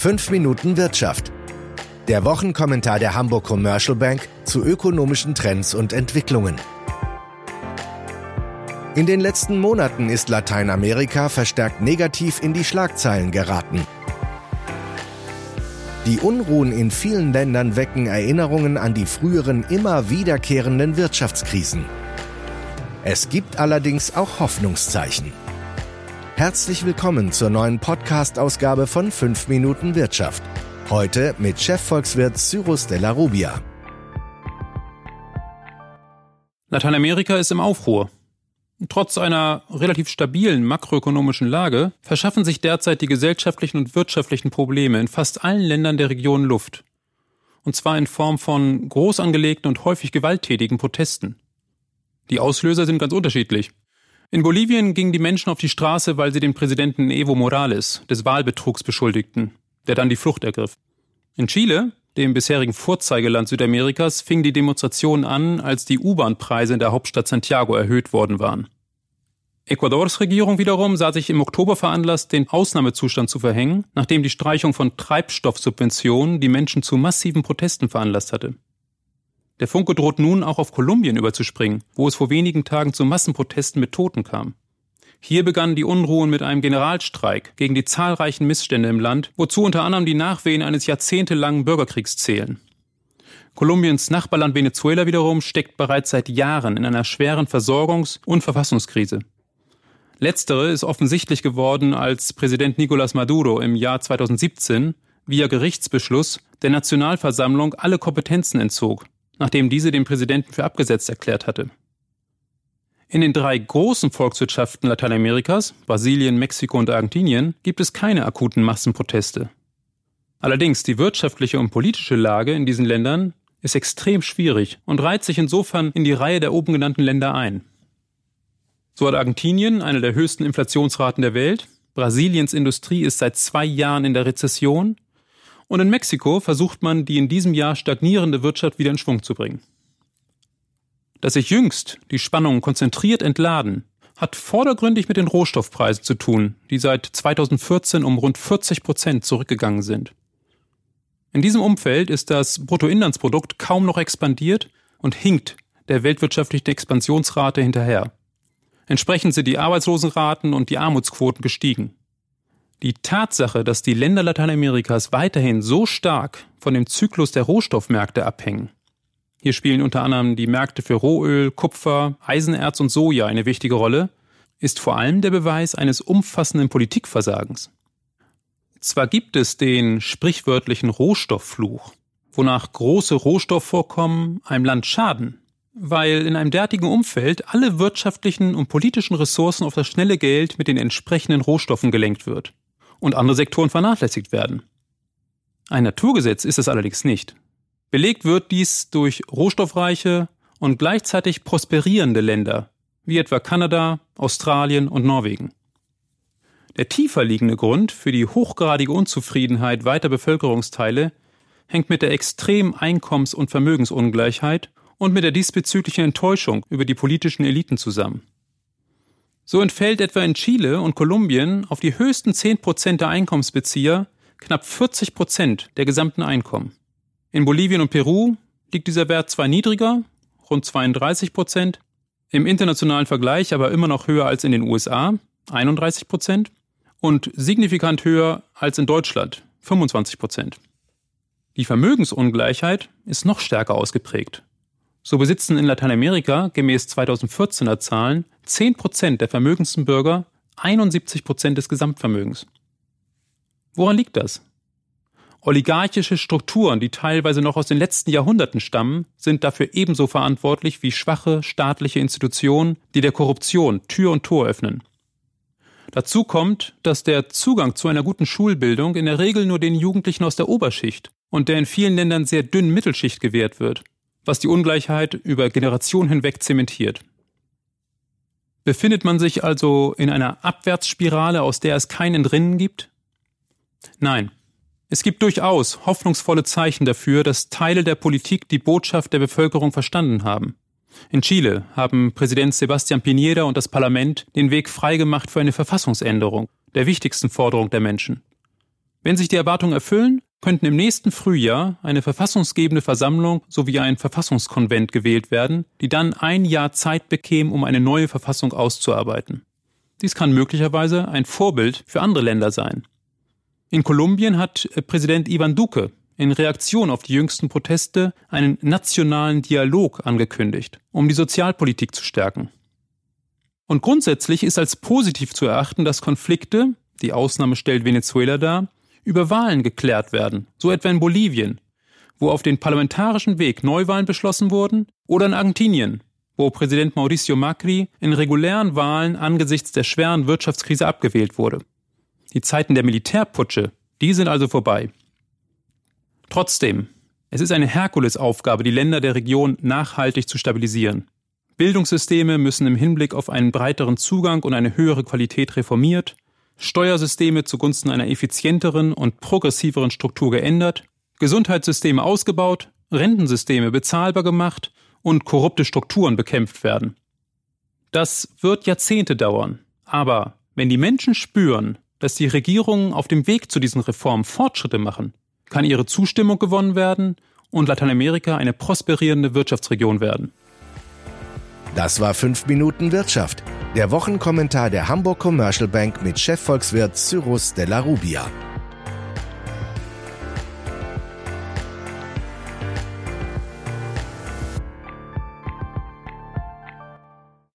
5 Minuten Wirtschaft. Der Wochenkommentar der Hamburg Commercial Bank zu ökonomischen Trends und Entwicklungen. In den letzten Monaten ist Lateinamerika verstärkt negativ in die Schlagzeilen geraten. Die Unruhen in vielen Ländern wecken Erinnerungen an die früheren immer wiederkehrenden Wirtschaftskrisen. Es gibt allerdings auch Hoffnungszeichen. Herzlich willkommen zur neuen Podcast-Ausgabe von 5 Minuten Wirtschaft. Heute mit Chefvolkswirt Cyrus Della Rubia. Lateinamerika ist im Aufruhr. Trotz einer relativ stabilen makroökonomischen Lage verschaffen sich derzeit die gesellschaftlichen und wirtschaftlichen Probleme in fast allen Ländern der Region Luft. Und zwar in Form von groß angelegten und häufig gewalttätigen Protesten. Die Auslöser sind ganz unterschiedlich. In Bolivien gingen die Menschen auf die Straße, weil sie den Präsidenten Evo Morales des Wahlbetrugs beschuldigten, der dann die Flucht ergriff. In Chile, dem bisherigen Vorzeigeland Südamerikas, fingen die Demonstrationen an, als die U-Bahn-Preise in der Hauptstadt Santiago erhöht worden waren. Ecuadors Regierung wiederum sah sich im Oktober veranlasst, den Ausnahmezustand zu verhängen, nachdem die Streichung von Treibstoffsubventionen die Menschen zu massiven Protesten veranlasst hatte. Der Funke droht nun auch auf Kolumbien überzuspringen, wo es vor wenigen Tagen zu Massenprotesten mit Toten kam. Hier begannen die Unruhen mit einem Generalstreik gegen die zahlreichen Missstände im Land, wozu unter anderem die Nachwehen eines jahrzehntelangen Bürgerkriegs zählen. Kolumbiens Nachbarland Venezuela wiederum steckt bereits seit Jahren in einer schweren Versorgungs- und Verfassungskrise. Letztere ist offensichtlich geworden, als Präsident Nicolás Maduro im Jahr 2017 via Gerichtsbeschluss der Nationalversammlung alle Kompetenzen entzog nachdem diese den Präsidenten für abgesetzt erklärt hatte. In den drei großen Volkswirtschaften Lateinamerikas, Brasilien, Mexiko und Argentinien, gibt es keine akuten Massenproteste. Allerdings die wirtschaftliche und politische Lage in diesen Ländern ist extrem schwierig und reiht sich insofern in die Reihe der oben genannten Länder ein. So hat Argentinien eine der höchsten Inflationsraten der Welt, Brasiliens Industrie ist seit zwei Jahren in der Rezession und in Mexiko versucht man, die in diesem Jahr stagnierende Wirtschaft wieder in Schwung zu bringen. Dass sich jüngst die Spannungen konzentriert entladen, hat vordergründig mit den Rohstoffpreisen zu tun, die seit 2014 um rund 40 Prozent zurückgegangen sind. In diesem Umfeld ist das Bruttoinlandsprodukt kaum noch expandiert und hinkt der weltwirtschaftlichen Expansionsrate hinterher. Entsprechend sind die Arbeitslosenraten und die Armutsquoten gestiegen. Die Tatsache, dass die Länder Lateinamerikas weiterhin so stark von dem Zyklus der Rohstoffmärkte abhängen. Hier spielen unter anderem die Märkte für Rohöl, Kupfer, Eisenerz und Soja eine wichtige Rolle, ist vor allem der Beweis eines umfassenden Politikversagens. Zwar gibt es den sprichwörtlichen Rohstofffluch, wonach große Rohstoffvorkommen einem Land schaden, weil in einem derartigen Umfeld alle wirtschaftlichen und politischen Ressourcen auf das schnelle Geld mit den entsprechenden Rohstoffen gelenkt wird und andere Sektoren vernachlässigt werden. Ein Naturgesetz ist es allerdings nicht. Belegt wird dies durch rohstoffreiche und gleichzeitig prosperierende Länder, wie etwa Kanada, Australien und Norwegen. Der tiefer liegende Grund für die hochgradige Unzufriedenheit weiter Bevölkerungsteile hängt mit der extremen Einkommens- und Vermögensungleichheit und mit der diesbezüglichen Enttäuschung über die politischen Eliten zusammen. So entfällt etwa in Chile und Kolumbien auf die höchsten 10 Prozent der Einkommensbezieher knapp 40 Prozent der gesamten Einkommen. In Bolivien und Peru liegt dieser Wert zwar niedriger, rund 32 Prozent, im internationalen Vergleich aber immer noch höher als in den USA, 31 Prozent, und signifikant höher als in Deutschland, 25 Prozent. Die Vermögensungleichheit ist noch stärker ausgeprägt. So besitzen in Lateinamerika gemäß 2014er Zahlen 10 Prozent der vermögendsten Bürger 71 Prozent des Gesamtvermögens. Woran liegt das? Oligarchische Strukturen, die teilweise noch aus den letzten Jahrhunderten stammen, sind dafür ebenso verantwortlich wie schwache staatliche Institutionen, die der Korruption Tür und Tor öffnen. Dazu kommt, dass der Zugang zu einer guten Schulbildung in der Regel nur den Jugendlichen aus der Oberschicht und der in vielen Ländern sehr dünnen Mittelschicht gewährt wird was die Ungleichheit über Generationen hinweg zementiert. Befindet man sich also in einer Abwärtsspirale, aus der es kein Entrinnen gibt? Nein. Es gibt durchaus hoffnungsvolle Zeichen dafür, dass Teile der Politik die Botschaft der Bevölkerung verstanden haben. In Chile haben Präsident Sebastián Piñera und das Parlament den Weg freigemacht für eine Verfassungsänderung, der wichtigsten Forderung der Menschen. Wenn sich die Erwartungen erfüllen, könnten im nächsten Frühjahr eine verfassungsgebende Versammlung sowie ein Verfassungskonvent gewählt werden, die dann ein Jahr Zeit bekämen, um eine neue Verfassung auszuarbeiten. Dies kann möglicherweise ein Vorbild für andere Länder sein. In Kolumbien hat Präsident Ivan Duque in Reaktion auf die jüngsten Proteste einen nationalen Dialog angekündigt, um die Sozialpolitik zu stärken. Und grundsätzlich ist als positiv zu erachten, dass Konflikte, die Ausnahme stellt Venezuela dar, über Wahlen geklärt werden, so etwa in Bolivien, wo auf den parlamentarischen Weg Neuwahlen beschlossen wurden, oder in Argentinien, wo Präsident Mauricio Macri in regulären Wahlen angesichts der schweren Wirtschaftskrise abgewählt wurde. Die Zeiten der Militärputsche, die sind also vorbei. Trotzdem, es ist eine Herkulesaufgabe, die Länder der Region nachhaltig zu stabilisieren. Bildungssysteme müssen im Hinblick auf einen breiteren Zugang und eine höhere Qualität reformiert, Steuersysteme zugunsten einer effizienteren und progressiveren Struktur geändert, Gesundheitssysteme ausgebaut, Rentensysteme bezahlbar gemacht und korrupte Strukturen bekämpft werden. Das wird Jahrzehnte dauern, aber wenn die Menschen spüren, dass die Regierungen auf dem Weg zu diesen Reformen Fortschritte machen, kann ihre Zustimmung gewonnen werden und Lateinamerika eine prosperierende Wirtschaftsregion werden. Das war 5 Minuten Wirtschaft. Der Wochenkommentar der Hamburg Commercial Bank mit Chefvolkswirt Cyrus Della Rubia.